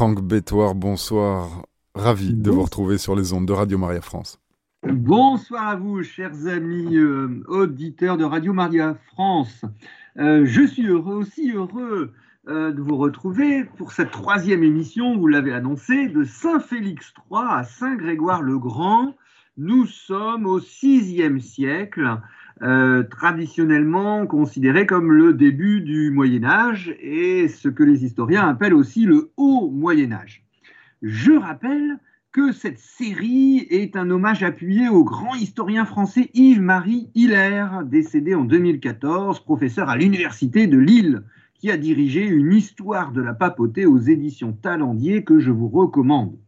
Franck Bétoir, bonsoir. Ravi de vous retrouver sur les ondes de Radio Maria France. Bonsoir à vous, chers amis euh, auditeurs de Radio Maria France. Euh, je suis heureux, aussi heureux euh, de vous retrouver pour cette troisième émission, vous l'avez annoncé, de Saint-Félix III à Saint-Grégoire-le-Grand. Nous sommes au VIe siècle, traditionnellement considéré comme le début du Moyen Âge et ce que les historiens appellent aussi le Haut Moyen Âge. Je rappelle que cette série est un hommage appuyé au grand historien français Yves-Marie Hilaire, décédé en 2014, professeur à l'Université de Lille, qui a dirigé une histoire de la papauté aux éditions Talendier que je vous recommande.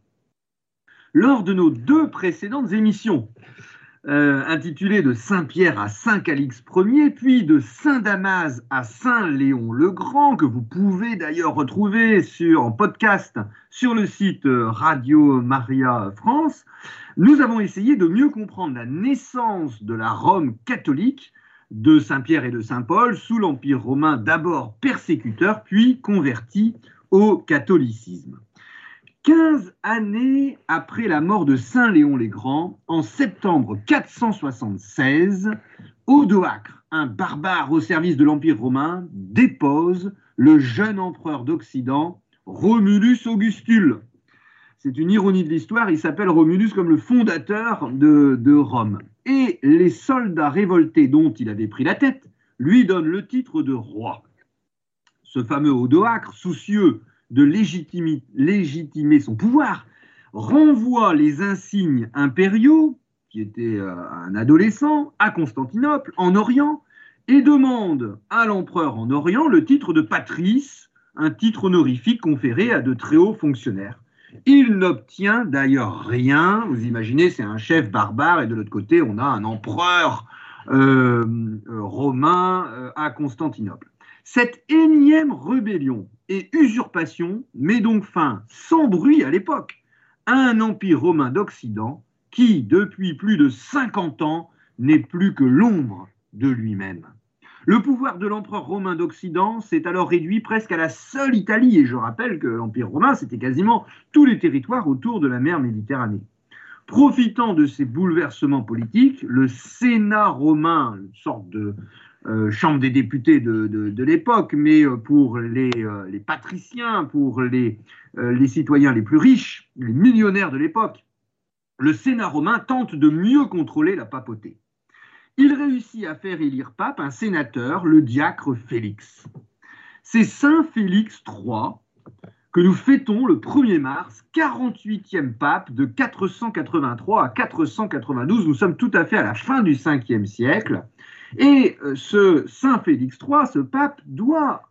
Lors de nos deux précédentes émissions, euh, intitulé de Saint-Pierre à Saint-Calix Ier, puis de Saint-Damas à Saint-Léon le Grand, que vous pouvez d'ailleurs retrouver en podcast sur le site Radio Maria France, nous avons essayé de mieux comprendre la naissance de la Rome catholique de Saint-Pierre et de Saint-Paul sous l'Empire romain d'abord persécuteur, puis converti au catholicisme. 15 années après la mort de Saint Léon les Grands, en septembre 476, Odoacre, un barbare au service de l'Empire romain, dépose le jeune empereur d'Occident, Romulus Augustule. C'est une ironie de l'histoire, il s'appelle Romulus comme le fondateur de, de Rome. Et les soldats révoltés dont il avait pris la tête lui donnent le titre de roi. Ce fameux Odoacre, soucieux de légitimer, son pouvoir, renvoie les insignes impériaux, qui était euh, un adolescent, à Constantinople, en Orient, et demande à l'empereur en Orient le titre de patrice, un titre honorifique conféré à de très hauts fonctionnaires. Il n'obtient d'ailleurs rien. Vous imaginez, c'est un chef barbare et de l'autre côté, on a un empereur euh, euh, romain à Constantinople. Cette énième rébellion et usurpation met donc fin sans bruit à l'époque à un empire romain d'Occident qui, depuis plus de 50 ans, n'est plus que l'ombre de lui-même. Le pouvoir de l'empereur romain d'Occident s'est alors réduit presque à la seule Italie, et je rappelle que l'empire romain, c'était quasiment tous les territoires autour de la mer Méditerranée. Profitant de ces bouleversements politiques, le Sénat romain, une sorte de, euh, Chambre des députés de, l'époque, mais euh, pour les, euh, les patriciens, pour les, les, citoyens les plus riches, les millionnaires de l'époque, le Sénat romain tente de mieux contrôler la papauté. Il réussit à faire élire pape un sénateur, le diacre Félix. C'est Saint Félix III que nous fêtons le 1er mars, 48e pape de 483 à 492. Nous sommes tout à fait à la fin du 5e siècle. Et euh, ce Saint Félix III, ce pape, doit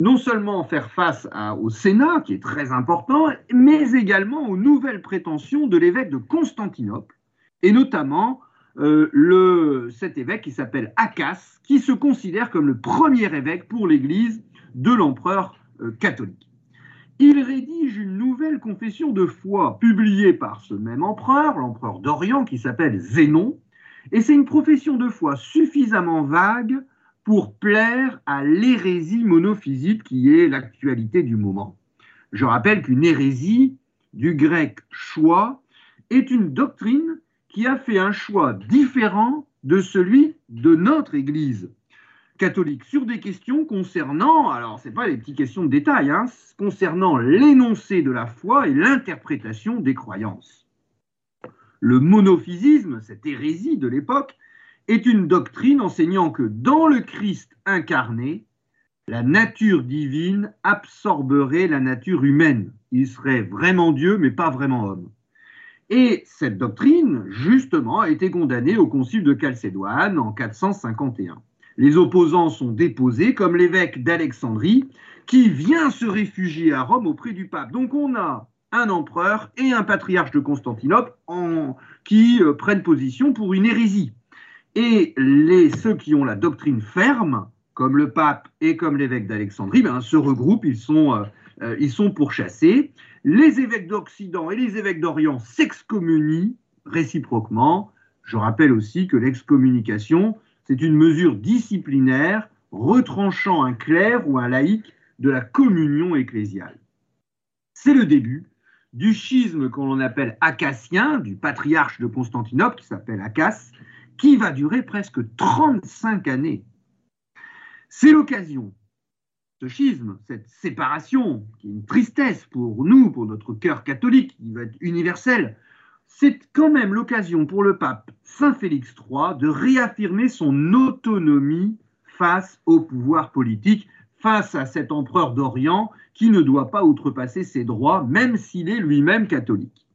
non seulement faire face au Sénat, qui est très important, mais également aux nouvelles prétentions de l'évêque de Constantinople, et notamment euh, cet évêque qui s'appelle Acas, qui se considère comme le premier évêque pour l'Église de l'empereur euh, catholique. Il rédige une nouvelle confession de foi publiée par ce même empereur, l'empereur d'Orient, qui s'appelle Zénon, et c'est une profession de foi suffisamment vague pour plaire à l'hérésie monophysite qui est l'actualité du moment. Je rappelle qu'une hérésie, du grec choix, est une doctrine qui a fait un choix différent de celui de notre Église catholique sur des questions concernant, alors ce n'est pas des petites questions de détail, hein, concernant l'énoncé de la foi et l'interprétation des croyances. Le monophysisme, cette hérésie de l'époque, est une doctrine enseignant que dans le Christ incarné, la nature divine absorberait la nature humaine. Il serait vraiment Dieu, mais pas vraiment homme. Et cette doctrine, justement, a été condamnée au Concile de Chalcédoine en 451. Les opposants sont déposés, comme l'évêque d'Alexandrie, qui vient se réfugier à Rome auprès du pape. Donc on a un empereur et un patriarche de Constantinople qui euh, prennent position pour une hérésie. Et ceux qui ont la doctrine ferme, comme le pape et comme l'évêque d'Alexandrie, ben, se regroupent, ils sont, euh, euh, ils sont pourchassés. Les évêques d'Occident et les évêques d'Orient s'excommunient réciproquement. Je rappelle aussi que l'excommunication, c'est une mesure disciplinaire retranchant un clerc ou un laïc de la communion ecclésiale. C'est le début du schisme qu'on appelle acassien, du patriarche de Constantinople qui s'appelle Acasse, qui va durer presque 35 années. C'est l'occasion, ce schisme, cette séparation, qui est une tristesse pour nous, pour notre cœur catholique, qui va être universel, c'est quand même l'occasion pour le pape Saint Félix III de réaffirmer son autonomie face au pouvoir politique, face à cet empereur d'Orient qui ne doit pas outrepasser ses droits, même s'il est lui-même catholique.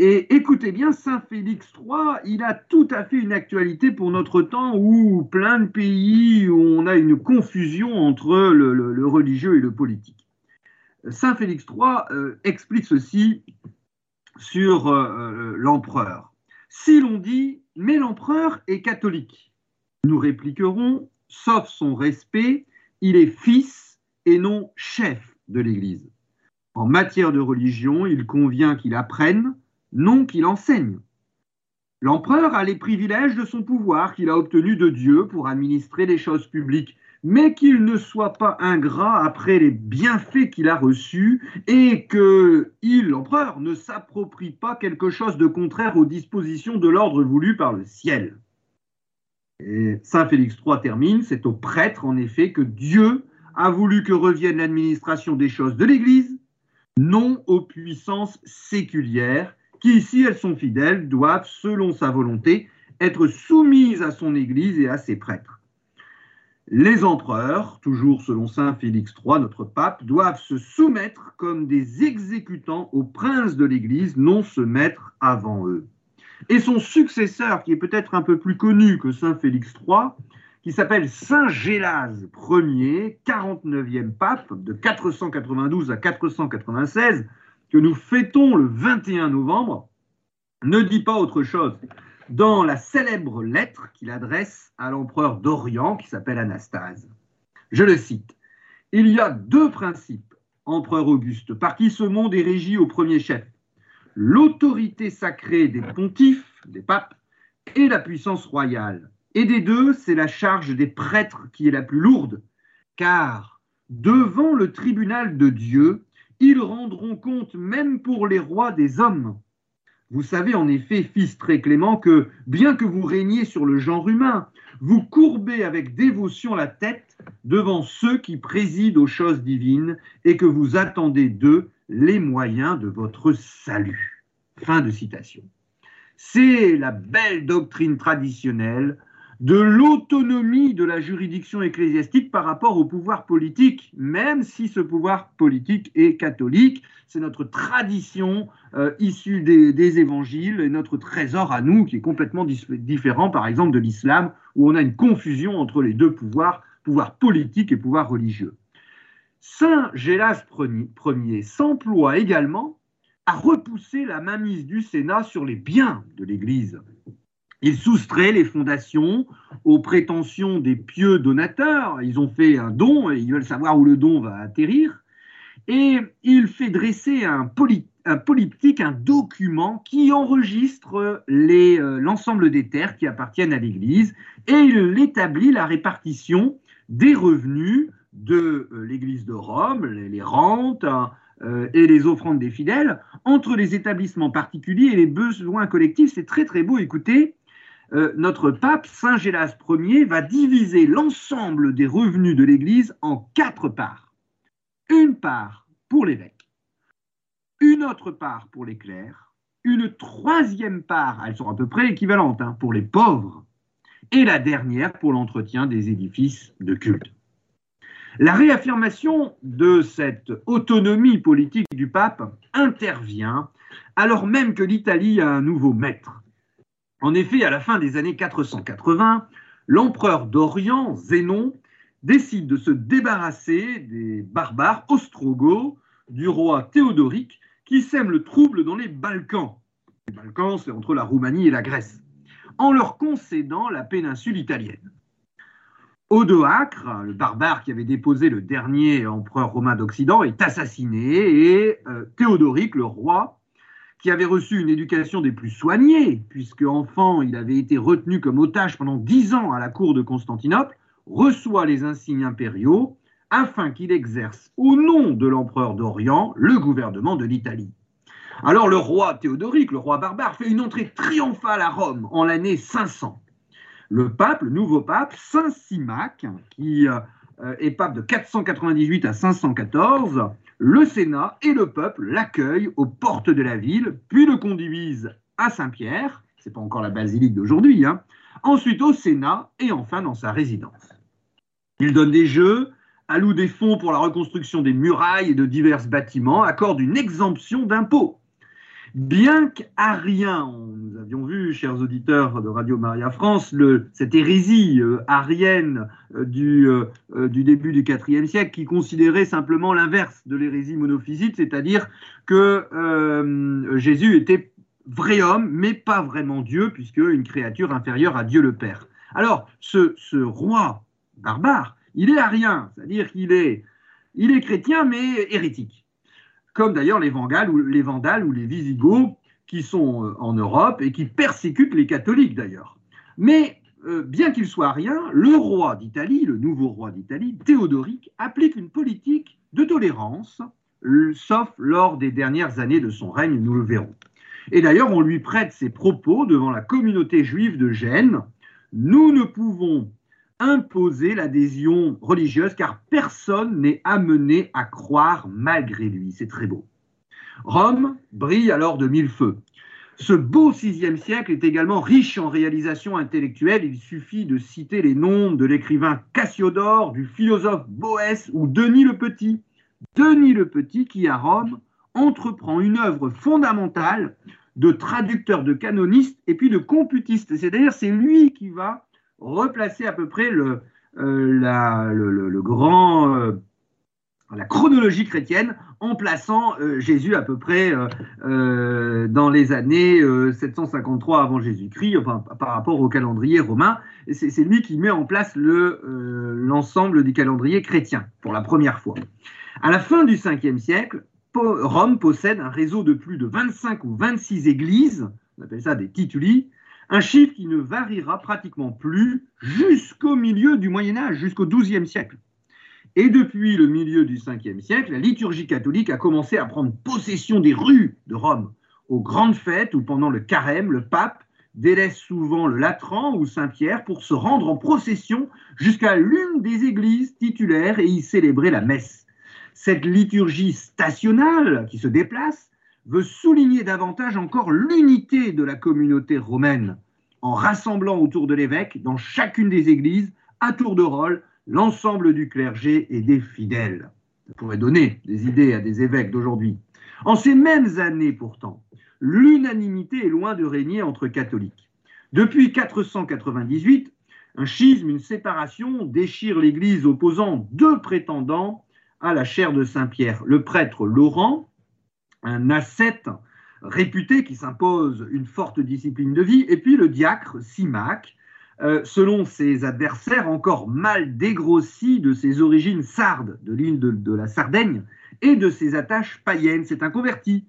Et écoutez bien, Saint Félix III, il a tout à fait une actualité pour notre temps où plein de pays, où on a une confusion entre le, religieux et le politique. Saint Félix III euh, explique ceci sur euh, euh, l'empereur. Si l'on dit, mais l'empereur est catholique, nous répliquerons, sauf son respect, il est fils et non chef de l'Église. En matière de religion, il convient qu'il apprenne, non qu'il enseigne. L'empereur a les privilèges de son pouvoir qu'il a obtenu de Dieu pour administrer les choses publiques, mais qu'il ne soit pas ingrat après les bienfaits qu'il a reçus et que il, l'empereur, ne s'approprie pas quelque chose de contraire aux dispositions de l'ordre voulu par le ciel. Et Saint Félix III termine, c'est au prêtre en effet que Dieu a voulu que revienne l'administration des choses de l'Église, non aux puissances séculières, qui, si elles sont fidèles, doivent, selon sa volonté, être soumises à son Église et à ses prêtres. Les empereurs, toujours selon Saint Félix III, notre pape, doivent se soumettre comme des exécutants aux princes de l'Église, non se mettre avant eux. Et son successeur, qui est peut-être un peu plus connu que Saint Félix III, qui s'appelle Saint Gélase Ier, 49e pape, de 492 à 496, que nous fêtons le 21 novembre, ne dit pas autre chose. Dans la célèbre lettre qu'il adresse à l'empereur d'Orient, qui s'appelle Anastase, je le cite, Il y a deux principes, empereur Auguste, par qui ce monde est régi au premier chef l'autorité sacrée des pontifes, des papes, et la puissance royale. Et des deux, c'est la charge des prêtres qui est la plus lourde, car devant le tribunal de Dieu, ils rendront compte même pour les rois des hommes. Vous savez en effet, fils très clément, que bien que vous régniez sur le genre humain, vous courbez avec dévotion la tête devant ceux qui président aux choses divines et que vous attendez d'eux les moyens de votre salut. Fin de citation. C'est la belle doctrine traditionnelle de l'autonomie de la juridiction ecclésiastique par rapport au pouvoir politique, même si ce pouvoir politique est catholique. C'est notre tradition euh, issue des, évangiles et notre trésor à nous qui est complètement différent, par exemple, de l'islam, où on a une confusion entre les deux pouvoirs, pouvoir politique et pouvoir religieux. Saint Gélas Ier s'emploie également à repousser la mainmise du Sénat sur les biens de l'Église. Il soustrait les fondations aux prétentions des pieux donateurs. Ils ont fait un don et ils veulent savoir où le don va atterrir. Et il fait dresser un, politique, un document qui enregistre euh, l'ensemble des terres qui appartiennent à l'Église et il établit la répartition des revenus de euh, l'Église de Rome, les, rentes hein, euh, et les offrandes des fidèles, entre les établissements particuliers et les besoins collectifs. C'est très très beau, écoutez. Euh, notre pape, Saint Gélas Ier, va diviser l'ensemble des revenus de l'Église en quatre parts. Une part pour l'évêque, une autre part pour les clercs, une troisième part, elles sont à peu près équivalentes, hein, pour les pauvres, et la dernière pour l'entretien des édifices de culte. La réaffirmation de cette autonomie politique du pape intervient alors même que l'Italie a un nouveau maître. En effet, à la fin des années 480, l'empereur d'Orient, Zénon, décide de se débarrasser des barbares ostrogoths du roi Théodoric qui sème le trouble dans les Balkans. Les Balkans, c'est entre la Roumanie et la Grèce, en leur concédant la péninsule italienne. Odoacre, le barbare qui avait déposé le dernier empereur romain d'Occident, est assassiné et euh, Théodoric, le roi, qui avait reçu une éducation des plus soignées, puisque enfant il avait été retenu comme otage pendant dix ans à la cour de Constantinople, reçoit les insignes impériaux, afin qu'il exerce au nom de l'empereur d'Orient le gouvernement de l'Italie. Alors le roi Théodoric, le roi barbare, fait une entrée triomphale à Rome en l'année 500. Le pape, le nouveau pape, Saint Simac, qui euh, est pape de 498 à 514, le Sénat et le peuple l'accueillent aux portes de la ville, puis le conduisent à Saint-Pierre, c'est pas encore la basilique d'aujourd'hui, hein, ensuite au Sénat et enfin dans sa résidence. Il donne des jeux, alloue des fonds pour la reconstruction des murailles et de divers bâtiments, accorde une exemption d'impôts. Bien qu'arien, nous avions vu, chers auditeurs de Radio Maria France, cette hérésie euh, arienne euh, euh, du, début du IVe siècle qui considérait simplement l'inverse de l'hérésie monophysite, c'est-à-dire que Jésus était vrai homme, mais pas vraiment Dieu, puisque une créature inférieure à Dieu le Père. Alors, ce, roi barbare, il est arien, c'est-à-dire qu'il est, chrétien, mais hérétique comme d'ailleurs les Vandales, ou les Visigoths qui sont euh, en Europe et qui persécutent les catholiques d'ailleurs. Mais euh, bien qu'il soit rien, le roi d'Italie, le nouveau roi d'Italie, Théodoric, applique une politique de tolérance, sauf lors des dernières années de son règne, nous le verrons. Et d'ailleurs, on lui prête ses propos devant la communauté juive de Gênes. Nous ne pouvons imposer l'adhésion religieuse car personne n'est amené à croire malgré lui. C'est très beau. Rome brille alors de mille feux. Ce beau VIe siècle est également riche en réalisations intellectuelles. Il suffit de citer les noms de l'écrivain Cassiodore, du philosophe Boès ou Denis le Petit. Denis le Petit qui, à Rome, entreprend une œuvre fondamentale de traducteur, de canoniste et puis de computiste. C'est-à-dire, c'est lui qui va replacer à peu près euh, euh, la chronologie chrétienne en plaçant euh, Jésus à peu près dans les années 753 avant Jésus-Christ, par rapport au calendrier romain. C'est lui qui met en place l'ensemble du calendrier chrétien pour la première fois. À la fin du 5e siècle, Rome possède un réseau de plus de 25 ou 26 églises, on appelle ça des tituli, un chiffre qui ne variera pratiquement plus jusqu'au milieu du Moyen Âge, jusqu'au XIIe siècle. Et depuis le milieu du Ve siècle, la liturgie catholique a commencé à prendre possession des rues de Rome. Aux grandes fêtes ou pendant le carême, le pape délaisse souvent le Latran ou Saint-Pierre pour se rendre en procession jusqu'à l'une des églises titulaires et y célébrer la messe. Cette liturgie stationnale qui se déplace veut souligner davantage encore l'unité de la communauté romaine en rassemblant autour de l'évêque, dans chacune des églises, à tour de rôle, l'ensemble du clergé et des fidèles. Ça pourrait donner des idées à des évêques d'aujourd'hui. En ces mêmes années, pourtant, l'unanimité est loin de régner entre catholiques. Depuis 498, un schisme, une séparation déchire l'Église opposant deux prétendants à la chaire de Saint-Pierre, le prêtre Laurent, un ascète réputé qui s'impose une forte discipline de vie, et puis le diacre Simac, euh, selon ses adversaires encore mal dégrossi de ses origines sardes de l'île de, la Sardaigne et de ses attaches païennes. C'est un converti.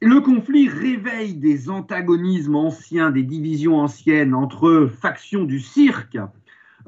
Le conflit réveille des antagonismes anciens, des divisions anciennes entre factions du cirque,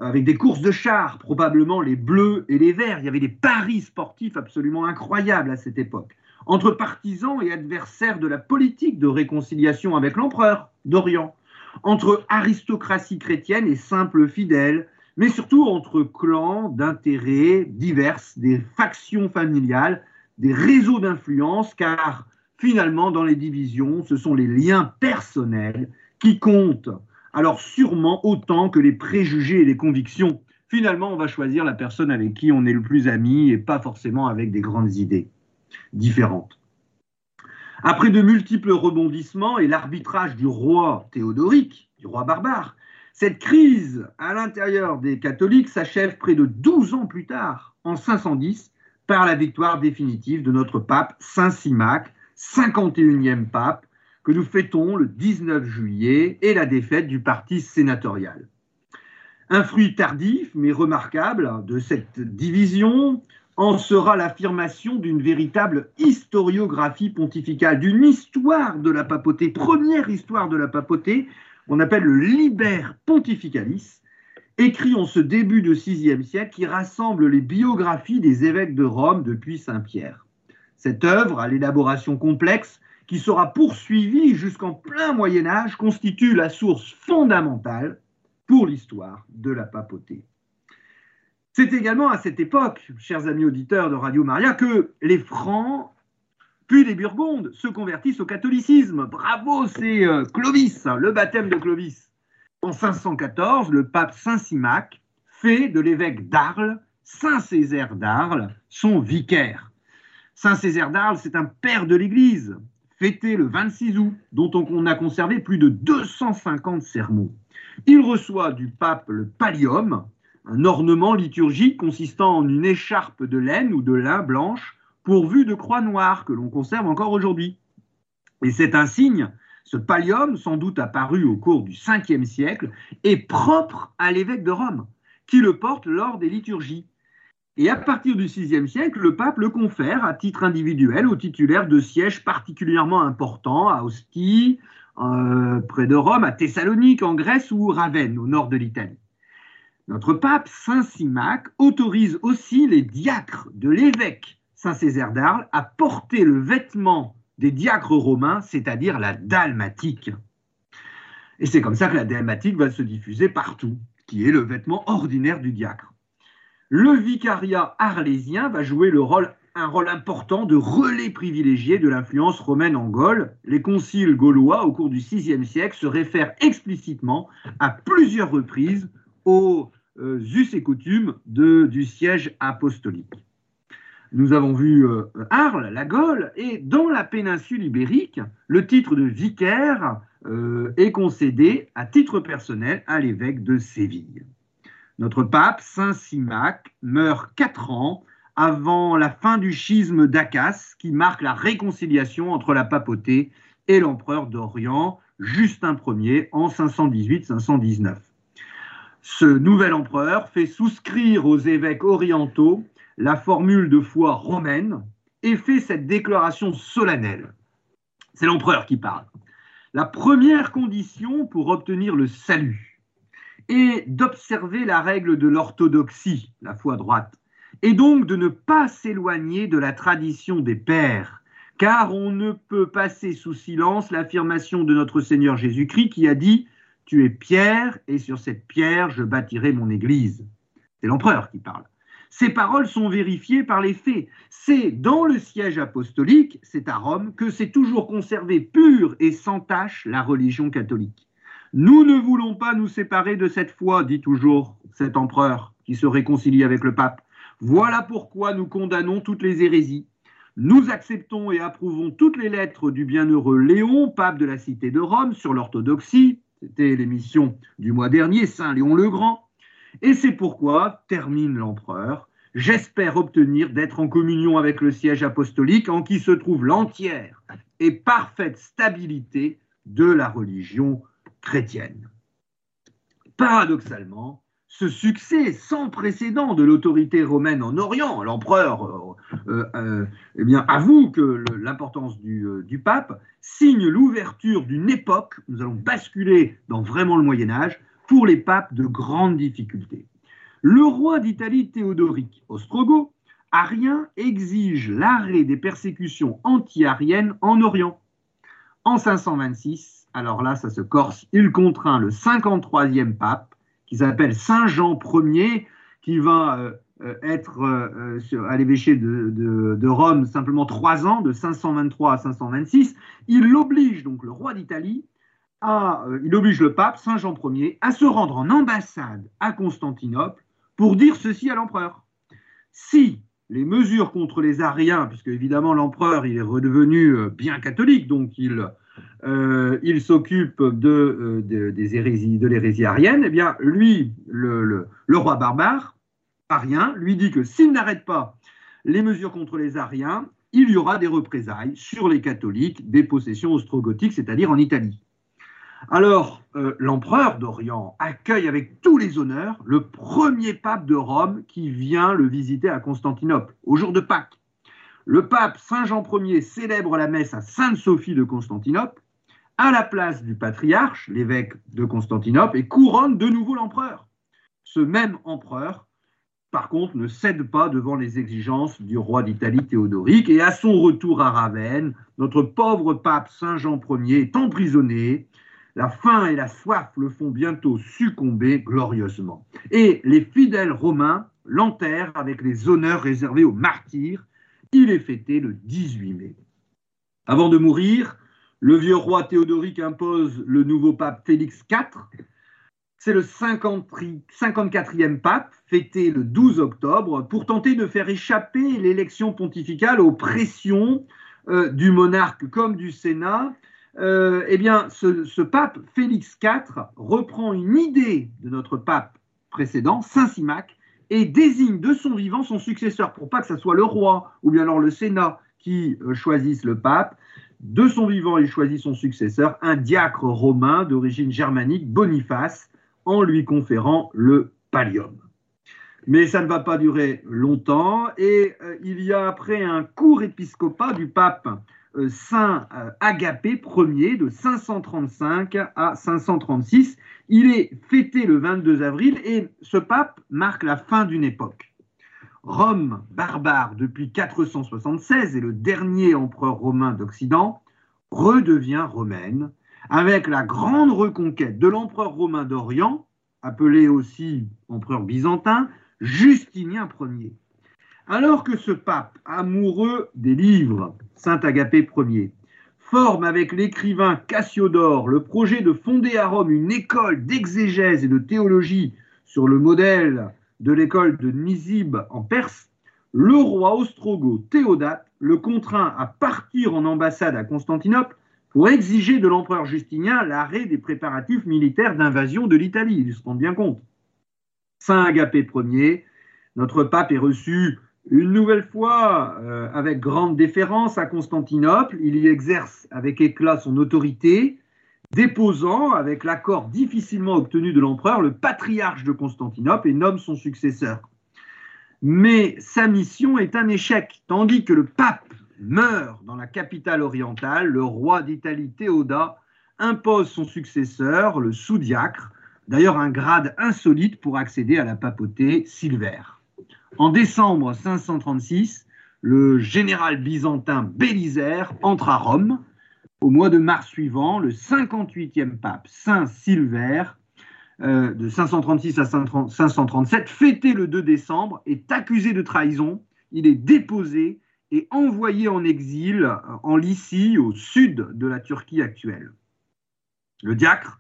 avec des courses de chars, probablement les bleus et les verts. Il y avait des paris sportifs absolument incroyables à cette époque entre partisans et adversaires de la politique de réconciliation avec l'empereur d'Orient, entre aristocratie chrétienne et simples fidèles, mais surtout entre clans d'intérêts divers, des factions familiales, des réseaux d'influence, car finalement, dans les divisions, ce sont les liens personnels qui comptent, alors sûrement autant que les préjugés et les convictions. Finalement, on va choisir la personne avec qui on est le plus ami et pas forcément avec des grandes idées différentes. Après de multiples rebondissements et l'arbitrage du roi Théodoric, du roi barbare, cette crise à l'intérieur des catholiques s'achève près de 12 ans plus tard, en 510, par la victoire définitive de notre pape Saint Simac, 51e pape, que nous fêtons le 19 juillet, et la défaite du parti sénatorial. Un fruit tardif mais remarquable de cette division en sera l'affirmation d'une véritable historiographie pontificale, d'une histoire de la papauté, première histoire de la papauté, qu'on appelle le Liber Pontificalis, écrit en ce début de VIe siècle qui rassemble les biographies des évêques de Rome depuis Saint Pierre. Cette œuvre, à l'élaboration complexe, qui sera poursuivie jusqu'en plein Moyen Âge, constitue la source fondamentale pour l'histoire de la papauté. C'est également à cette époque, chers amis auditeurs de Radio Maria, que les Francs, puis les Burgondes, se convertissent au catholicisme. Bravo, c'est euh, Clovis, le baptême de Clovis. En 514, le pape Saint Simac fait de l'évêque d'Arles, Saint Césaire d'Arles, son vicaire. Saint Césaire d'Arles, c'est un père de l'Église, fêté le 26 août, dont on a conservé plus de 250 sermons. Il reçoit du pape le pallium, un ornement liturgique consistant en une écharpe de laine ou de lin blanche pourvue de croix noires que l'on conserve encore aujourd'hui. Et c'est un signe, ce pallium, sans doute apparu au cours du 5e siècle, est propre à l'évêque de Rome, qui le porte lors des liturgies. Et à partir du VIe siècle, le pape le confère à titre individuel aux titulaires de sièges particulièrement importants à Ostie, euh, près de Rome, à Thessalonique, en Grèce ou Ravenne, au nord de l'Italie. Notre pape Saint Simac autorise aussi les diacres de l'évêque Saint Césaire d'Arles à porter le vêtement des diacres romains, c'est-à-dire la dalmatique. Et c'est comme ça que la dalmatique va se diffuser partout, qui est le vêtement ordinaire du diacre. Le vicariat arlésien va jouer un rôle important de relais privilégié de l'influence romaine en Gaule. Les conciles gaulois, au cours du VIe siècle, se réfèrent explicitement à plusieurs reprises aux euh, us et coutumes du siège apostolique. Nous avons vu euh, Arles, la Gaule, et dans la péninsule ibérique, le titre de vicaire euh, est concédé à titre personnel à l'évêque de Séville. Notre pape, Saint Simac, meurt quatre ans avant la fin du schisme d'Acas, qui marque la réconciliation entre la papauté et l'empereur d'Orient, Justin Ier, en 518-519 ce nouvel empereur fait souscrire aux évêques orientaux la formule de foi romaine et fait cette déclaration solennelle. C'est l'empereur qui parle. La première condition pour obtenir le salut est d'observer la règle de l'orthodoxie, la foi droite, et donc de ne pas s'éloigner de la tradition des pères, car on ne peut passer sous silence l'affirmation de notre Seigneur Jésus-Christ qui a dit tu es pierre, et sur cette pierre je bâtirai mon église. C'est l'empereur qui parle. Ces paroles sont vérifiées par les faits. C'est dans le siège apostolique, c'est à Rome, que s'est toujours conservé pure et sans tache la religion catholique. Nous ne voulons pas nous séparer de cette foi, dit toujours cet empereur qui se réconcilie avec le pape. Voilà pourquoi nous condamnons toutes les hérésies. Nous acceptons et approuvons toutes les lettres du bienheureux Léon, pape de la cité de Rome, sur l'orthodoxie, c'était l'émission du mois dernier, Saint Léon le Grand. Et c'est pourquoi, termine l'empereur, j'espère obtenir d'être en communion avec le siège apostolique en qui se trouve l'entière et parfaite stabilité de la religion chrétienne. Paradoxalement, ce succès sans précédent de l'autorité romaine en Orient, l'empereur euh, euh, eh bien, avoue que l'importance du, euh, du, pape signe l'ouverture d'une époque, nous allons basculer dans vraiment le Moyen Âge, pour les papes de grandes difficultés. Le roi d'Italie Théodoric Ostrogo, arien, exige l'arrêt des persécutions anti-ariennes en Orient. En 526, alors là ça se corse, il contraint le 53e pape qui s'appelle Saint Jean Ier, qui va euh, euh, être euh, à l'évêché de, Rome simplement trois ans, de 523 à 526. Il oblige donc le roi d'Italie à, il oblige le pape Saint Jean Ier à se rendre en ambassade à Constantinople pour dire ceci à l'empereur. Si les mesures contre les Ariens, puisque évidemment l'empereur il est redevenu bien catholique, donc il euh, s'occupe de, euh, de l'hérésie arienne, eh bien, lui, le, roi barbare, arien, lui dit que s'il n'arrête pas les mesures contre les ariens, il y aura des représailles sur les catholiques des possessions ostrogothiques, c'est-à-dire en Italie. Alors, euh, l'empereur d'Orient accueille avec tous les honneurs le premier pape de Rome qui vient le visiter à Constantinople, au jour de Pâques. Le pape Saint Jean Ier célèbre la messe à Sainte-Sophie de Constantinople à la place du patriarche, l'évêque de Constantinople, et couronne de nouveau l'empereur. ce même empereur, par contre, ne cède pas devant les exigences du roi d'Italie Théodoric. Et à son retour à Ravenne, notre pauvre pape Saint Jean Ier est emprisonné. La faim et la soif le font bientôt succomber glorieusement. Et les fidèles romains l'enterrent avec les honneurs réservés aux martyrs. Il est fêté le 18 mai. Avant de mourir, le vieux roi Théodoric impose le nouveau pape Félix IV c'est le 54e pape, fêté le 12 octobre, pour tenter de faire échapper l'élection pontificale aux pressions euh, du monarque comme du Sénat. Euh, eh bien, ce, pape Félix IV reprend une idée de notre pape précédent, Saint Simac, et désigne de son vivant son successeur, pour pas que ce soit le roi ou bien alors le Sénat qui euh, choisisse le pape. De son vivant, il choisit son successeur, un diacre romain d'origine germanique, Boniface, en lui conférant le pallium. Mais ça ne va pas durer longtemps et euh, il y a après un court épiscopat du pape Saint euh, Agapé Ier de 535 à 536. Il est fêté le 22 avril et ce pape marque la fin d'une époque. Rome, barbare depuis 476 et le dernier empereur romain d'Occident, redevient romaine avec la grande reconquête de l'empereur romain d'Orient, appelé aussi empereur byzantin, Justinien Ier. Alors que ce pape, amoureux des livres, Saint Agapé Ier, forme avec l'écrivain Cassiodore le projet de fonder à Rome une école d'exégèse et de théologie sur le modèle de l'école de Nisib en Perse, le roi ostrogoth Théodate le contraint à partir en ambassade à Constantinople pour exiger de l'empereur Justinien l'arrêt des préparatifs militaires d'invasion de l'Italie. Ils se rendent bien compte. Saint Agapé Ier, notre pape est reçu une nouvelle fois euh, avec grande déférence à Constantinople. Il y exerce avec éclat son autorité, déposant, avec l'accord difficilement obtenu de l'empereur, le patriarche de Constantinople et nomme son successeur. Mais sa mission est un échec, tandis que le pape meurt dans la capitale orientale, le roi d'Italie Théoda impose son successeur, le sous-diacre, d'ailleurs un grade insolite pour accéder à la papauté Silvère. En décembre 536, le général byzantin Bélisaire entre à Rome. Au mois de mars suivant, le 58e pape Saint Silvère, euh, de 536 à 537, fêté le 2 décembre, est accusé de trahison. Il est déposé et envoyé en exil en Lycie, au sud de la Turquie actuelle. Le diacre,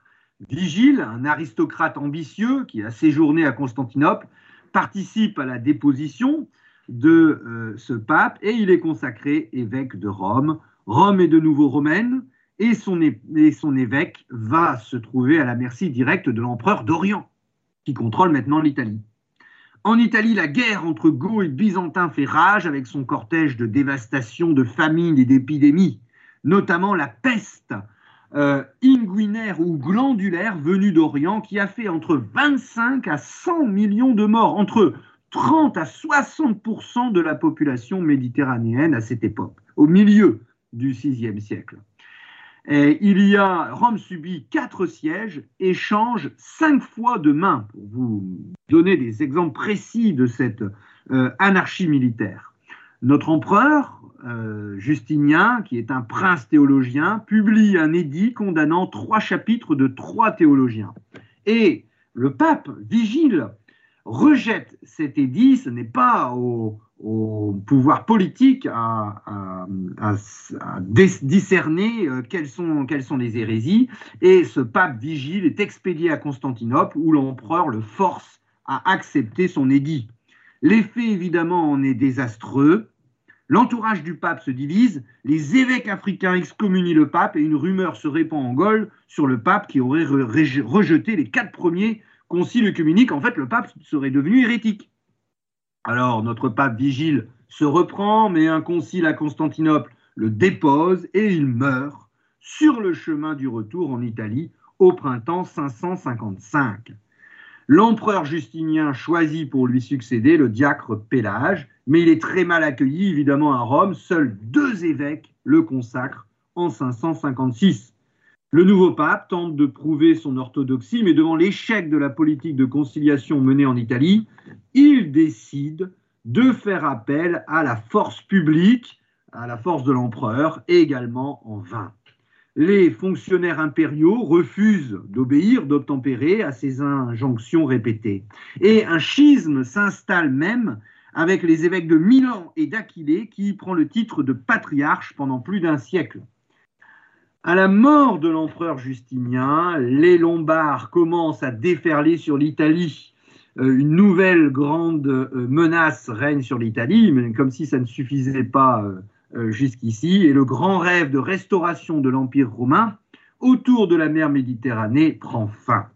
Vigile, un aristocrate ambitieux qui a séjourné à Constantinople, participe à la déposition de euh, ce pape et il est consacré évêque de Rome. Rome est de nouveau romaine et son, évêque va se trouver à la merci directe de l'empereur d'Orient, qui contrôle maintenant l'Italie. En Italie, la guerre entre Goths et Byzantins fait rage avec son cortège de dévastation, de famine et d'épidémies, notamment la peste euh, inguinaire ou glandulaire venue d'Orient qui a fait entre 25 à 100 millions de morts, entre 30 à 60% de la population méditerranéenne à cette époque, au milieu du VIe siècle il y a, Rome subit quatre sièges et change cinq fois de main, pour vous donner des exemples précis de cette euh, anarchie militaire. Notre empereur, euh, Justinien, qui est un prince théologien, publie un édit condamnant trois chapitres de trois théologiens. Et le pape, Vigile, rejette cet édit, ce n'est pas au, pouvoir politique à, discerner euh, quelles sont, quelles sont les hérésies. Et ce pape vigile est expédié à Constantinople où l'empereur le force à accepter son édit. L'effet, évidemment, en est désastreux. L'entourage du pape se divise, les évêques africains excommunient le pape et une rumeur se répand en Gaule sur le pape qui aurait rejeté les quatre premiers conciles œcuméniques. En fait, le pape serait devenu hérétique. Alors notre pape Vigile se reprend, mais un concile à Constantinople le dépose et il meurt sur le chemin du retour en Italie au printemps 555. L'empereur Justinien choisit pour lui succéder le diacre Pélage, mais il est très mal accueilli évidemment à Rome. Seuls deux évêques le consacrent en 556. Le nouveau pape tente de prouver son orthodoxie, mais devant l'échec de la politique de conciliation menée en Italie, il décide de faire appel à la force publique, à la force de l'empereur, également en vain. Les fonctionnaires impériaux refusent d'obéir, d'obtempérer à ces injonctions répétées. Et un schisme s'installe même avec les évêques de Milan et d'Aquilée, qui prend le titre de patriarche pendant plus d'un siècle. À la mort de l'empereur Justinien, les Lombards commencent à déferler sur l'Italie euh, une nouvelle grande euh, menace règne sur l'Italie, comme si ça ne suffisait pas euh, jusqu'ici, et le grand rêve de restauration de l'Empire romain autour de la mer Méditerranée prend fin.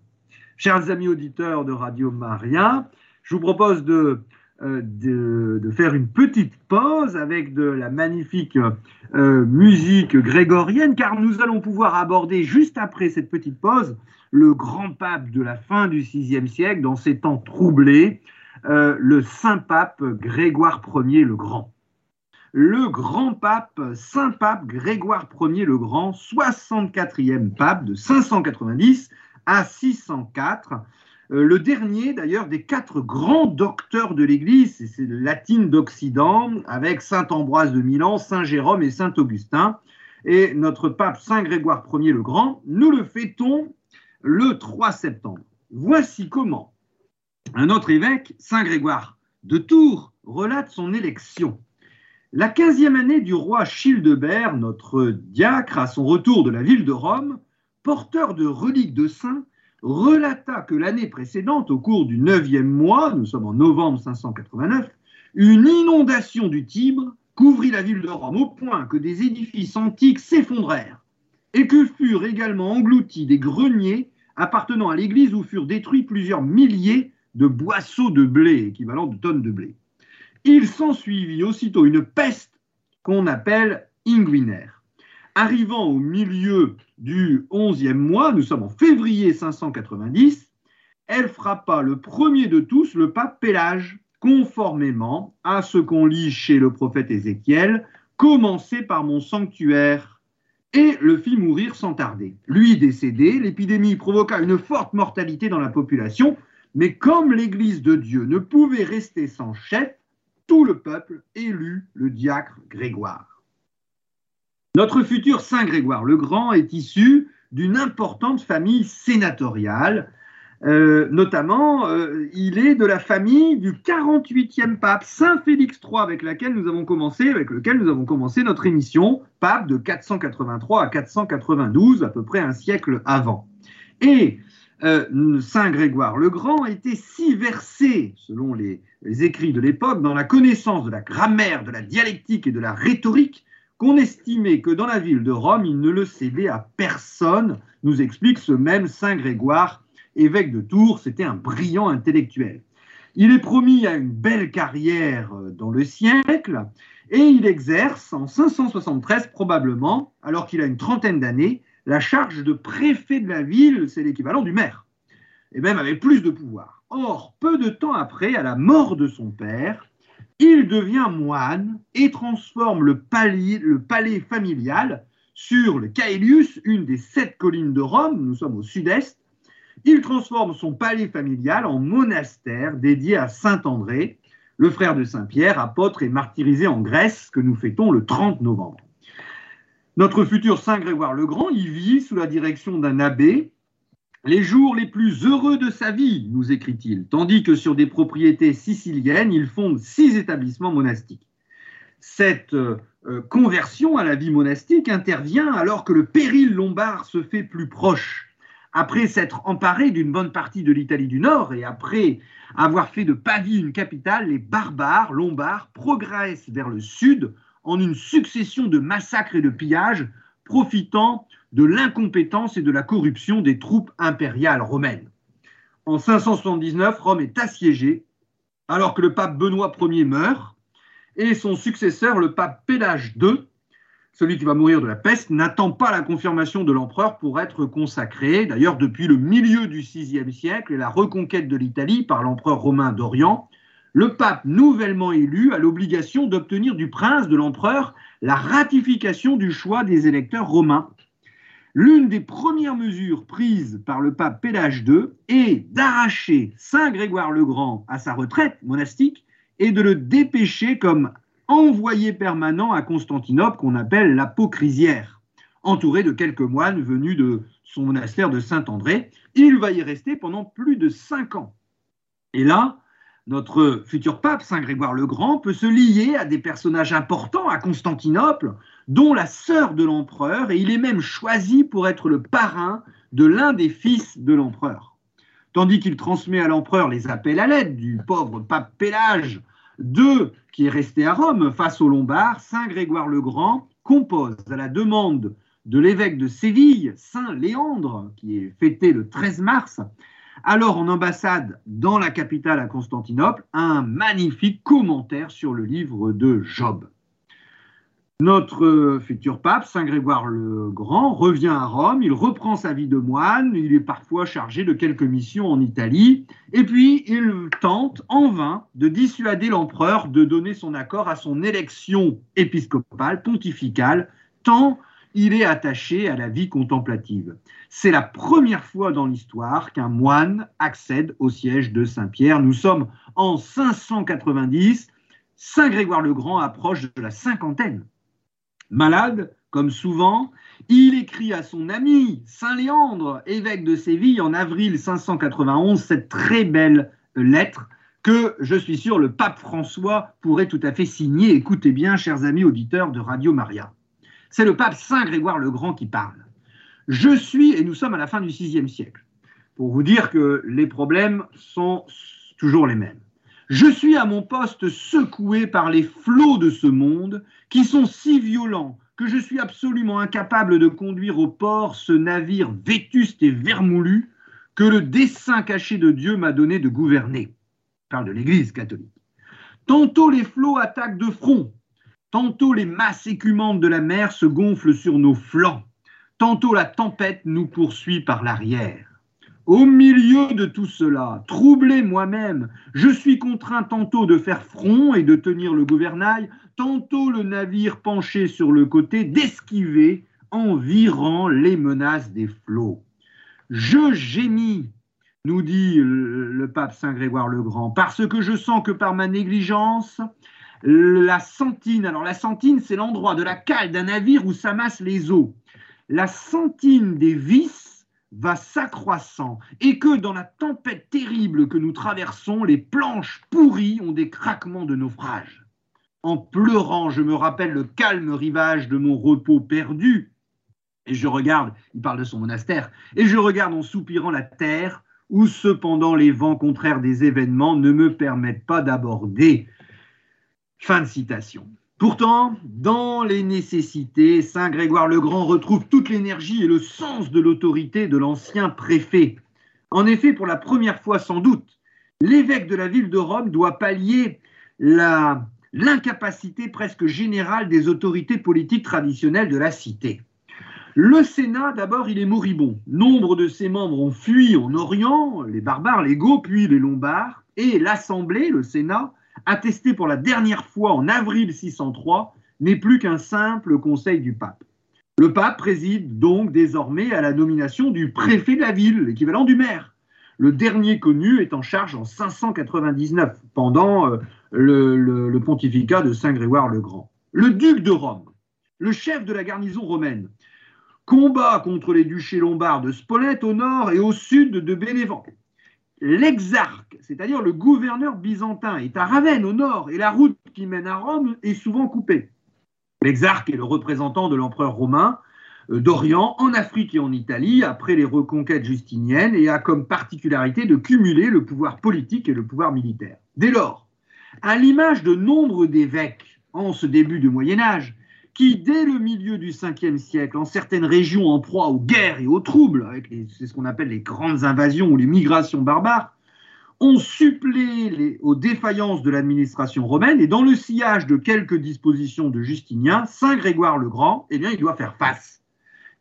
Chers amis auditeurs de Radio Maria, je vous propose de, de, faire une petite pause avec de la magnifique musique grégorienne, car nous allons pouvoir aborder juste après cette petite pause le grand pape de la fin du VIe siècle, dans ces temps troublés, euh, le saint pape Grégoire Ier le Grand. Le grand pape, saint pape Grégoire Ier le Grand, 64e pape de 590 à 604, euh, le dernier d'ailleurs des quatre grands docteurs de l'Église, c'est latine d'Occident, avec saint Ambroise de Milan, saint Jérôme et saint Augustin. Et notre pape Saint Grégoire Ier le Grand, nous le fêtons le 3 septembre. Voici comment un autre évêque, Saint Grégoire de Tours, relate son élection. La quinzième année du roi Childebert, notre diacre, à son retour de la ville de Rome, porteur de reliques de saints, relata que l'année précédente, au cours du neuvième mois, nous sommes en novembre 589, une inondation du Tibre couvrit la ville de Rome au point que des édifices antiques s'effondrèrent et que furent également engloutis des greniers appartenant à l'église où furent détruits plusieurs milliers de boisseaux de blé, équivalent de tonnes de blé. Il s'ensuivit aussitôt une peste qu'on appelle inguinaire. Arrivant au milieu du onzième mois, nous sommes en février 590, elle frappa le premier de tous, le pape Pélage, conformément à ce qu'on lit chez le prophète Ézéchiel, commencez par mon sanctuaire et le fit mourir sans tarder. Lui décédé, l'épidémie provoqua une forte mortalité dans la population, mais comme l'Église de Dieu ne pouvait rester sans chef, tout le peuple élut le diacre Grégoire. Notre futur Saint Grégoire le Grand est issu d'une importante famille sénatoriale euh, notamment, euh, il est de la famille du 48e pape, Saint Félix III, avec, lequel nous avons commencé notre émission, pape de 483 à 492, à peu près un siècle avant. Et euh, Saint Grégoire le Grand était si versé, selon les écrits de l'époque, dans la connaissance de la grammaire, de la dialectique et de la rhétorique, qu'on estimait que dans la ville de Rome, il ne le cédait à personne, nous explique ce même Saint Grégoire évêque de Tours, c'était un brillant intellectuel. Il est promis à une belle carrière euh, dans le siècle et il exerce en 573 probablement, alors qu'il a une trentaine d'années, la charge de préfet de la ville, c'est l'équivalent du maire, et même avec plus de pouvoir. Or, peu de temps après, à la mort de son père, il devient moine et transforme le palais, familial sur le Caelius, une des sept collines de Rome, nous sommes au sud-est, il transforme son palais familial en monastère dédié à Saint André, le frère de Saint Pierre, apôtre et martyrisé en Grèce, que nous fêtons le 30 novembre. Notre futur Saint Grégoire le Grand y vit sous la direction d'un abbé les jours les plus heureux de sa vie, nous écrit-il, tandis que sur des propriétés siciliennes, il fonde six établissements monastiques. Cette euh, conversion à la vie monastique intervient alors que le péril lombard se fait plus proche après s'être emparé d'une bonne partie de l'Italie du Nord et après avoir fait de Pavie une capitale, les barbares lombards progressent vers le sud en une succession de massacres et de pillages, profitant de l'incompétence et de la corruption des troupes impériales romaines. En 579, Rome est assiégée, alors que le pape Benoît Ier meurt, et son successeur, le pape Pélage II, celui qui va mourir de la peste, n'attend pas la confirmation de l'empereur pour être consacré. D'ailleurs, depuis le milieu du VIe siècle et la reconquête de l'Italie par l'empereur romain d'Orient, le pape nouvellement élu a l'obligation d'obtenir du prince de l'empereur la ratification du choix des électeurs romains. L'une des premières mesures prises par le pape Pélage II est d'arracher Saint Grégoire le Grand à sa retraite monastique et de le dépêcher comme envoyé permanent à Constantinople qu'on appelle l'apocrisière, entouré de quelques moines venus de son monastère de Saint-André. Il va y rester pendant plus de cinq ans. Et là, notre futur pape, Saint Grégoire le Grand, peut se lier à des personnages importants à Constantinople, dont la sœur de l'empereur, et il est même choisi pour être le parrain de l'un des fils de l'empereur. Tandis qu'il transmet à l'empereur les appels à l'aide du pauvre pape Pélage II, qui est resté à Rome face aux Lombards, Saint Grégoire le Grand compose à la demande de l'évêque de Séville, Saint Léandre, qui est fêté le 13 mars, alors en ambassade dans la capitale à Constantinople, un magnifique commentaire sur le livre de Job. Notre futur pape, Saint Grégoire le Grand, revient à Rome, il reprend sa vie de moine, il est parfois chargé de quelques missions en Italie, et puis il tente en vain de dissuader l'empereur de donner son accord à son élection épiscopale, pontificale, tant il est attaché à la vie contemplative. C'est la première fois dans l'histoire qu'un moine accède au siège de Saint-Pierre. Nous sommes en 590. Saint Grégoire le Grand approche de la cinquantaine. Malade, comme souvent, il écrit à son ami Saint Léandre, évêque de Séville, en avril 591, cette très belle lettre que je suis sûr le pape François pourrait tout à fait signer. Écoutez bien, chers amis auditeurs de Radio Maria. C'est le pape Saint Grégoire le Grand qui parle. Je suis, et nous sommes à la fin du VIe siècle, pour vous dire que les problèmes sont toujours les mêmes. Je suis à mon poste secoué par les flots de ce monde qui sont si violents que je suis absolument incapable de conduire au port ce navire vétuste et vermoulu que le dessein caché de Dieu m'a donné de gouverner. Je parle de l'Église catholique. Tantôt les flots attaquent de front, tantôt les masses écumantes de la mer se gonflent sur nos flancs, tantôt la tempête nous poursuit par l'arrière. Au milieu de tout cela, troublé moi-même, je suis contraint tantôt de faire front et de tenir le gouvernail, tantôt le navire penché sur le côté d'esquiver en virant les menaces des flots. Je gémis, nous dit le pape Saint Grégoire le Grand, parce que je sens que par ma négligence, la sentine, alors la sentine, c'est l'endroit de la cale d'un navire où s'amassent les eaux. La sentine des vices va s'accroissant et que dans la tempête terrible que nous traversons, les planches pourries ont des craquements de naufrage. En pleurant, je me rappelle le calme rivage de mon repos perdu. Et je regarde, il parle de son monastère, et je regarde en soupirant la terre où cependant les vents contraires des événements ne me permettent pas d'aborder. Fin de citation. Pourtant, dans les nécessités, Saint Grégoire le Grand retrouve toute l'énergie et le sens de l'autorité de l'ancien préfet. En effet, pour la première fois sans doute, l'évêque de la ville de Rome doit pallier l'incapacité presque générale des autorités politiques traditionnelles de la cité. Le Sénat, d'abord, il est moribond. Nombre de ses membres ont fui en Orient, les barbares, les Goths, puis les Lombards, et l'Assemblée, le Sénat, attesté pour la dernière fois en avril 603, n'est plus qu'un simple conseil du pape. Le pape préside donc désormais à la nomination du préfet de la ville, l'équivalent du maire. Le dernier connu est en charge en 599, pendant euh, le, le pontificat de Saint Grégoire le Grand. Le duc de Rome, le chef de la garnison romaine, combat contre les duchés lombards de Spolète au nord et au sud de Bénévent l'exarque, c'est-à-dire le gouverneur byzantin, est à Ravenne au nord et la route qui mène à Rome est souvent coupée. L'exarque est le représentant de l'empereur romain euh, d'Orient en Afrique et en Italie après les reconquêtes justiniennes et a comme particularité de cumuler le pouvoir politique et le pouvoir militaire. Dès lors, à l'image de nombre d'évêques en ce début du Moyen Âge, qui, dès le milieu du 5e siècle, en certaines régions en proie aux guerres et aux troubles, c'est ce qu'on appelle les grandes invasions ou les migrations barbares, ont supplé aux défaillances de l'administration romaine et dans le sillage de quelques dispositions de Justinien, Saint Grégoire le Grand, eh bien, il doit faire face.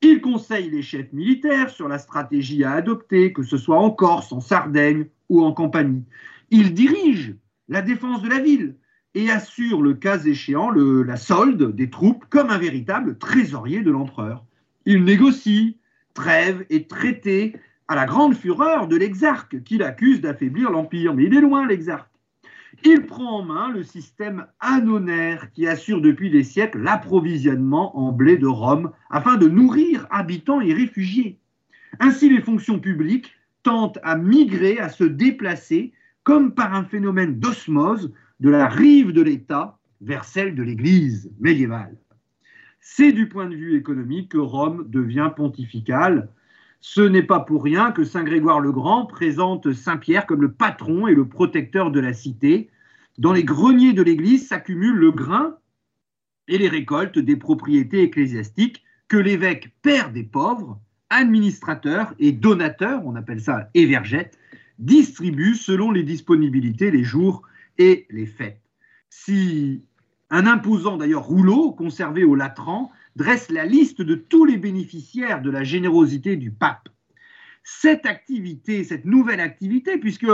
Il conseille les chefs militaires sur la stratégie à adopter, que ce soit en Corse, en Sardaigne ou en Campanie. Il dirige la défense de la ville, et assure le cas échéant la solde des troupes comme un véritable trésorier de l'empereur. Il négocie, trêve et traité à la grande fureur de l'exarque, qui l'accuse d'affaiblir l'Empire. Mais il est loin, l'exarque. Il prend en main le système anonaire qui assure depuis des siècles l'approvisionnement en blé de Rome afin de nourrir habitants et réfugiés. Ainsi, les fonctions publiques tentent à migrer, à se déplacer, comme par un phénomène d'osmose, de la rive de l'État vers celle de l'Église médiévale. C'est du point de vue économique que Rome devient pontificale. Ce n'est pas pour rien que Saint Grégoire le Grand présente Saint Pierre comme le patron et le protecteur de la cité. Dans les greniers de l'Église s'accumule le grain et les récoltes des propriétés ecclésiastiques que l'évêque père des pauvres, administrateur et donateur, on appelle ça évergette, distribue selon les disponibilités, les jours et les fêtes. Si un imposant d'ailleurs rouleau conservé au Latran dresse la liste de tous les bénéficiaires de la générosité du pape. Cette activité, cette nouvelle activité, puisque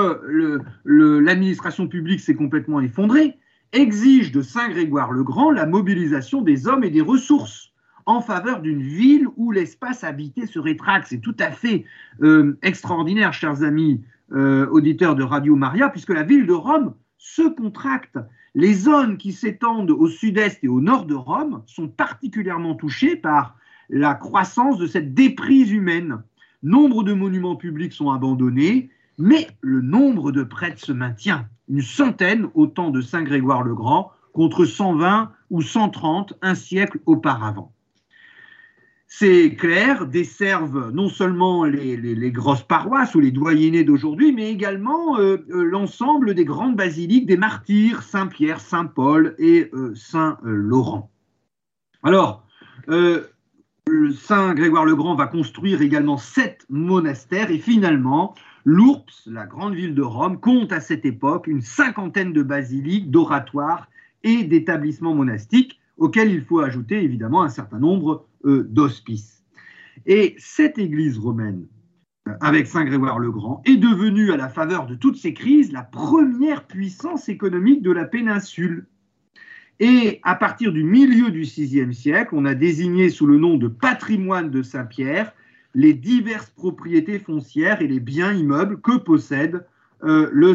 l'administration publique s'est complètement effondrée, exige de Saint Grégoire le Grand la mobilisation des hommes et des ressources en faveur d'une ville où l'espace habité se rétracte. C'est tout à fait euh, extraordinaire, chers amis euh, auditeurs de Radio Maria, puisque la ville de Rome se contracte. Les zones qui s'étendent au sud-est et au nord de Rome sont particulièrement touchées par la croissance de cette déprise humaine. Nombre de monuments publics sont abandonnés, mais le nombre de prêtres se maintient. Une centaine au temps de Saint Grégoire le Grand contre 120 ou 130 un siècle auparavant ces clercs desservent non seulement les, grosses paroisses ou les doyennés d'aujourd'hui, mais également euh, euh, l'ensemble des grandes basiliques des martyrs, Saint-Pierre, Saint-Paul et euh, Saint-Laurent. Alors, Saint Grégoire le Grand va construire également sept monastères et finalement, l'Ourps, la grande ville de Rome, compte à cette époque une cinquantaine de basiliques, d'oratoires et d'établissements monastiques auxquels il faut ajouter évidemment un certain nombre d'hospices. Et cette église romaine, euh, avec Saint Grégoire le Grand, est devenue, à la faveur de toutes ces crises, la première puissance économique de la péninsule. Et à partir du milieu du VIe siècle, on a désigné sous le nom de patrimoine de Saint-Pierre les diverses propriétés foncières et les biens immeubles que possède euh, le,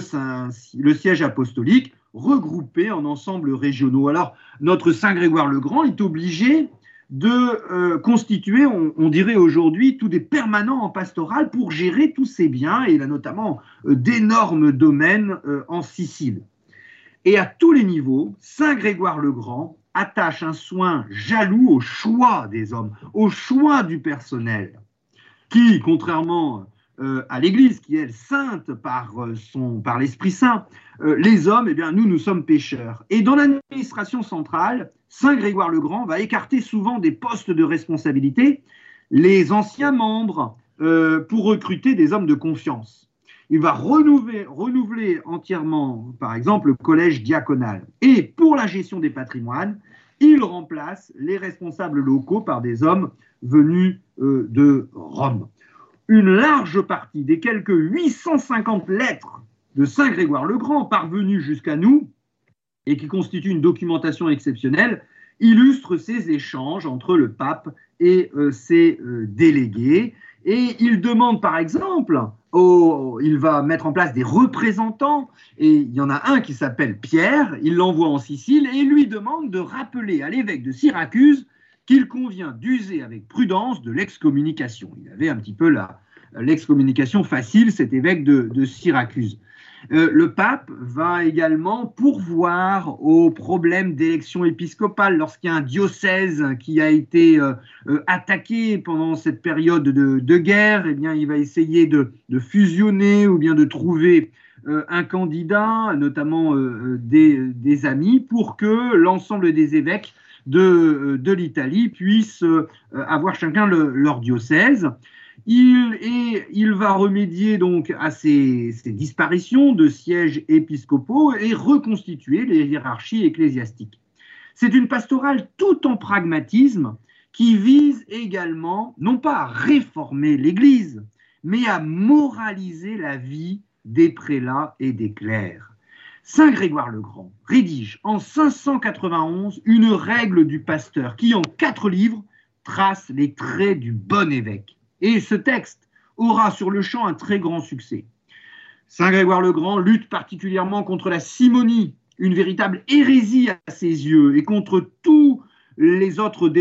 le, siège apostolique, regroupés en ensembles régionaux. Alors, notre Saint Grégoire le Grand est obligé de euh, constituer, on, dirait aujourd'hui, tous des permanents en pastoral pour gérer tous ces biens, et il a notamment euh, d'énormes domaines euh, en Sicile. Et à tous les niveaux, Saint Grégoire le Grand attache un soin jaloux au choix des hommes, au choix du personnel, qui, contrairement euh, à l'Église, qui est sainte par, euh, par l'Esprit Saint. Euh, les hommes, eh bien, nous, nous sommes pécheurs. Et dans l'administration centrale, Saint Grégoire le Grand va écarter souvent des postes de responsabilité les anciens membres pour recruter des hommes de confiance. Il va renouveler entièrement, par exemple, le collège diaconal. Et pour la gestion des patrimoines, il remplace les responsables locaux par des hommes venus de Rome une large partie des quelques 850 lettres de Saint Grégoire le Grand parvenues jusqu'à nous et qui constituent une documentation exceptionnelle illustrent ces échanges entre le pape et euh, ses euh, délégués. Et il demande par exemple, il va mettre en place des représentants, et il y en a un qui s'appelle Pierre, il l'envoie en Sicile, et lui demande de rappeler à l'évêque de Syracuse qu'il convient d'user avec prudence de l'excommunication. Il avait un petit peu l'excommunication facile, cet évêque de, Syracuse. Euh, le pape va également pourvoir aux problèmes d'élection épiscopale lorsqu'il y a un diocèse qui a été euh, euh, attaqué pendant cette période de, guerre. Eh bien, il va essayer de, fusionner ou bien de trouver un candidat, notamment des, des, amis, pour que l'ensemble des évêques de, de l'Italie puissent euh, avoir chacun leur diocèse. Il va remédier donc à ces, ces, disparitions de sièges épiscopaux et reconstituer les hiérarchies ecclésiastiques. C'est une pastorale tout en pragmatisme qui vise également non pas à réformer l'Église, mais à moraliser la vie des prélats et des clercs. Saint Grégoire le Grand rédige en 591 une règle du pasteur qui, en quatre livres, trace les traits du bon évêque. Et ce texte aura sur le champ un très grand succès. Saint Grégoire le Grand lutte particulièrement contre la simonie, une véritable hérésie à ses yeux, et contre tous les autres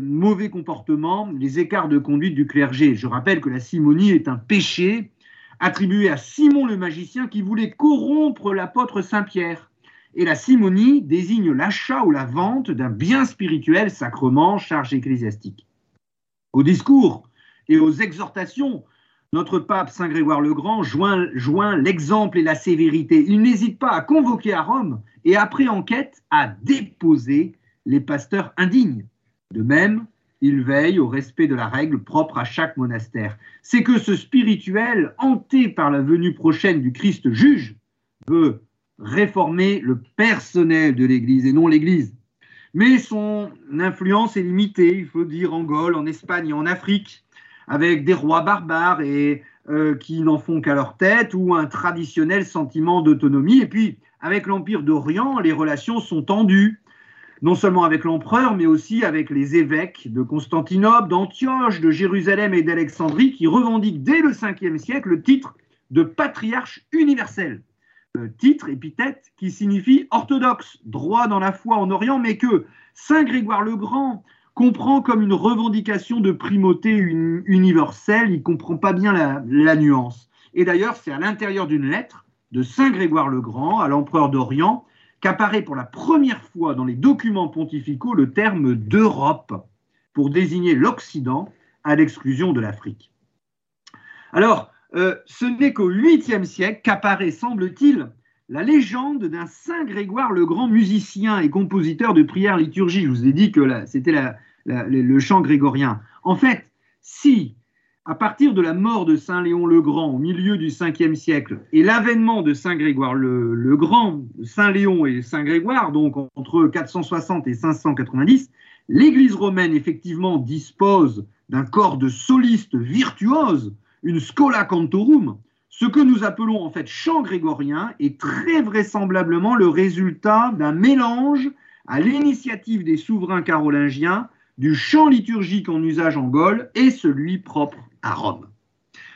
mauvais comportements, les écarts de conduite du clergé. Je rappelle que la simonie est un péché attribué à Simon le magicien qui voulait corrompre l'apôtre Saint Pierre. Et la simonie désigne l'achat ou la vente d'un bien spirituel, sacrement, charge ecclésiastique. Au discours et aux exhortations, notre pape Saint Grégoire le Grand joint, joint l'exemple et la sévérité. Il n'hésite pas à convoquer à Rome et après enquête à déposer les pasteurs indignes. De même, il veille au respect de la règle propre à chaque monastère. C'est que ce spirituel, hanté par la venue prochaine du Christ juge, veut réformer le personnel de l'Église et non l'Église. Mais son influence est limitée, il faut dire, en Gaule, en Espagne et en Afrique, avec des rois barbares et euh, qui n'en font qu'à leur tête, ou un traditionnel sentiment d'autonomie. Et puis, avec l'Empire d'Orient, les relations sont tendues non seulement avec l'empereur, mais aussi avec les évêques de Constantinople, d'Antioche, de Jérusalem et d'Alexandrie, qui revendiquent dès le 5e siècle le titre de patriarche universel. titre, épithète, qui signifie orthodoxe, droit dans la foi en Orient, mais que Saint Grégoire le Grand comprend comme une revendication de primauté universelle, il ne comprend pas bien la, la nuance. Et d'ailleurs, c'est à l'intérieur d'une lettre de Saint Grégoire le Grand à l'empereur d'Orient qu'apparaît pour la première fois dans les documents pontificaux le terme d'Europe pour désigner l'Occident à l'exclusion de l'Afrique. Alors, euh, ce n'est qu'au 8e siècle qu'apparaît, semble-t-il, la légende d'un Saint Grégoire le grand musicien et compositeur de prières liturgiques. Je vous ai dit que c'était le chant grégorien. En fait, si à partir de la mort de Saint Léon le Grand au milieu du 5e siècle et l'avènement de Saint Grégoire le, Grand, Saint Léon et Saint Grégoire, donc entre 460 et 590, l'Église romaine effectivement dispose d'un corps de solistes virtuoses, une scola cantorum, ce que nous appelons en fait chant grégorien est très vraisemblablement le résultat d'un mélange à l'initiative des souverains carolingiens du chant liturgique en usage en Gaule et celui propre à Rome.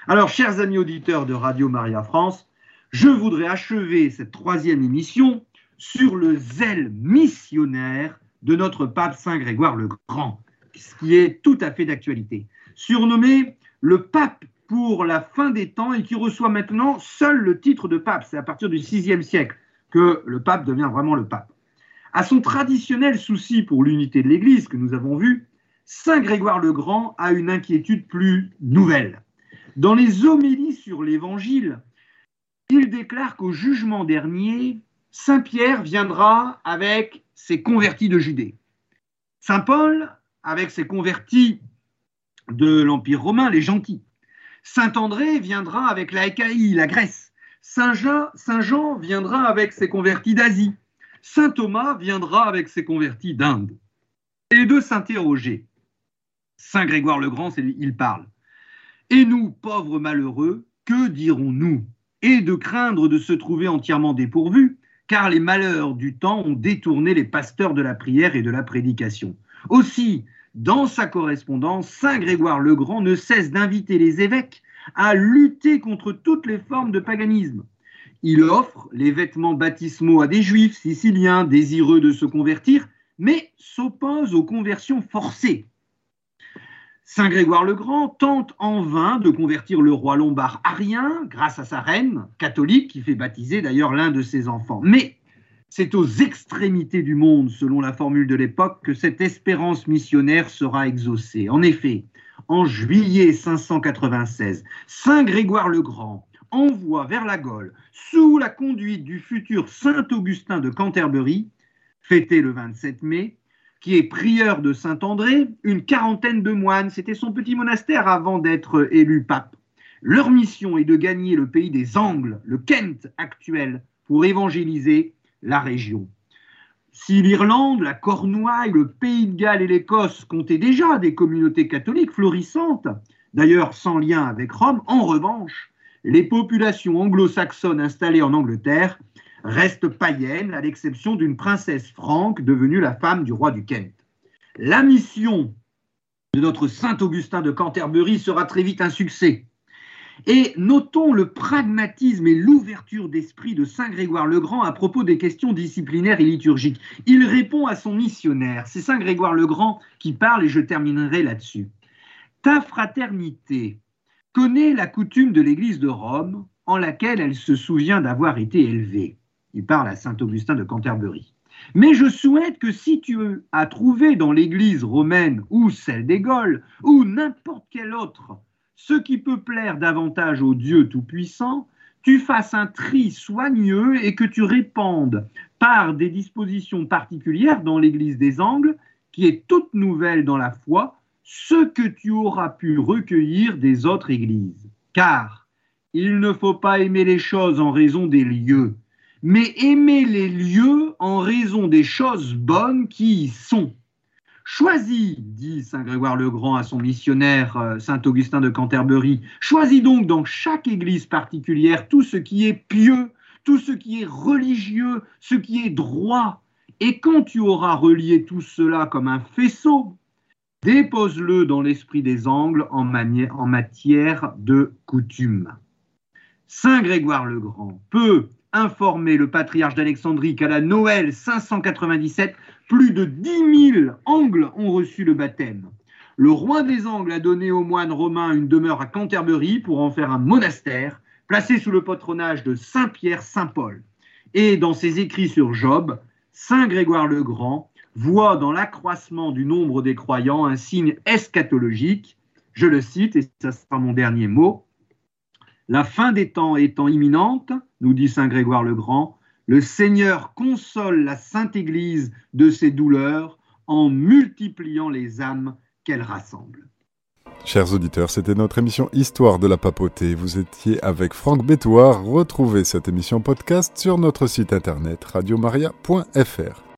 Alors, chers amis auditeurs de Radio Maria France, je voudrais achever cette troisième émission sur le zèle missionnaire de notre pape Saint Grégoire le Grand, ce qui est tout à fait d'actualité. Surnommé le pape pour la fin des temps et qui reçoit maintenant seul le titre de pape. C'est à partir du VIe siècle que le pape devient vraiment le pape. À son traditionnel souci pour l'unité de l'Église que nous avons vu, Saint Grégoire le Grand a une inquiétude plus nouvelle. Dans les homélies sur l'Évangile, il déclare qu'au jugement dernier, Saint Pierre viendra avec ses convertis de Judée. Saint Paul avec ses convertis de l'Empire romain, les gentils. Saint André viendra avec la Écaïe, la Grèce. Saint Jean, Saint Jean viendra avec ses convertis d'Asie. Saint Thomas viendra avec ses convertis d'Inde. Et de s'interroger. Saint Grégoire le Grand, il parle. Et nous, pauvres malheureux, que dirons-nous? Et de craindre de se trouver entièrement dépourvus, car les malheurs du temps ont détourné les pasteurs de la prière et de la prédication. Aussi, dans sa correspondance, Saint Grégoire le Grand ne cesse d'inviter les évêques à lutter contre toutes les formes de paganisme, il offre les vêtements baptismaux à des juifs siciliens désireux de se convertir, mais s'oppose aux conversions forcées. Saint Grégoire le Grand tente en vain de convertir le roi lombard arien grâce à sa reine catholique qui fait baptiser d'ailleurs l'un de ses enfants. Mais c'est aux extrémités du monde, selon la formule de l'époque, que cette espérance missionnaire sera exaucée. En effet, en juillet 596, Saint Grégoire le Grand envoie vers la Gaule, sous la conduite du futur Saint Augustin de Canterbury, fêté le 27 mai, qui est prieur de Saint-André, une quarantaine de moines. C'était son petit monastère avant d'être élu pape. Leur mission est de gagner le pays des Angles, le Kent actuel, pour évangéliser la région. Si l'Irlande, la Cornouaille, le Pays de Galles et l'Écosse comptaient déjà des communautés catholiques florissantes, d'ailleurs sans lien avec Rome, en revanche, les populations anglo-saxonnes installées en Angleterre restent païennes, à l'exception d'une princesse franque devenue la femme du roi du Kent. La mission de notre Saint Augustin de Canterbury sera très vite un succès. Et notons le pragmatisme et l'ouverture d'esprit de Saint Grégoire le Grand à propos des questions disciplinaires et liturgiques. Il répond à son missionnaire. C'est Saint Grégoire le Grand qui parle et je terminerai là-dessus. Ta fraternité connaît la coutume de l'Église de Rome en laquelle elle se souvient d'avoir été élevée. Il parle à Saint Augustin de Canterbury. Mais je souhaite que si tu as trouvé dans l'Église romaine ou celle des Gaules ou n'importe quelle autre ce qui peut plaire davantage au Dieu Tout-Puissant, tu fasses un tri soigneux et que tu répandes par des dispositions particulières dans l'Église des Angles, qui est toute nouvelle dans la foi, ce que tu auras pu recueillir des autres Églises. Car il ne faut pas aimer les choses en raison des lieux, mais aimer les lieux en raison des choses bonnes qui y sont. Choisis, dit Saint Grégoire le Grand à son missionnaire euh, Saint Augustin de Canterbury, choisis donc dans chaque église particulière tout ce qui est pieux, tout ce qui est religieux, ce qui est droit. Et quand tu auras relié tout cela comme un faisceau, dépose-le dans l'esprit des angles en, en matière de coutume. Saint Grégoire le Grand peut informer le patriarche d'Alexandrie qu'à la Noël 597, plus de 10 000 Angles ont reçu le baptême. Le roi des Angles a donné aux moines romains une demeure à Canterbury pour en faire un monastère, placé sous le patronage de Saint Pierre Saint Paul. Et dans ses écrits sur Job, Saint Grégoire le Grand voit dans l'accroissement du nombre des croyants un signe eschatologique. Je le cite, et ce sera mon dernier mot. La fin des temps étant imminente, nous dit Saint Grégoire le Grand, le Seigneur console la Sainte Église de ses douleurs en multipliant les âmes qu'elle rassemble. Chers auditeurs, c'était notre émission Histoire de la papauté. Vous étiez avec Franck Bétoir. Retrouvez cette émission podcast sur notre site internet radiomaria.fr.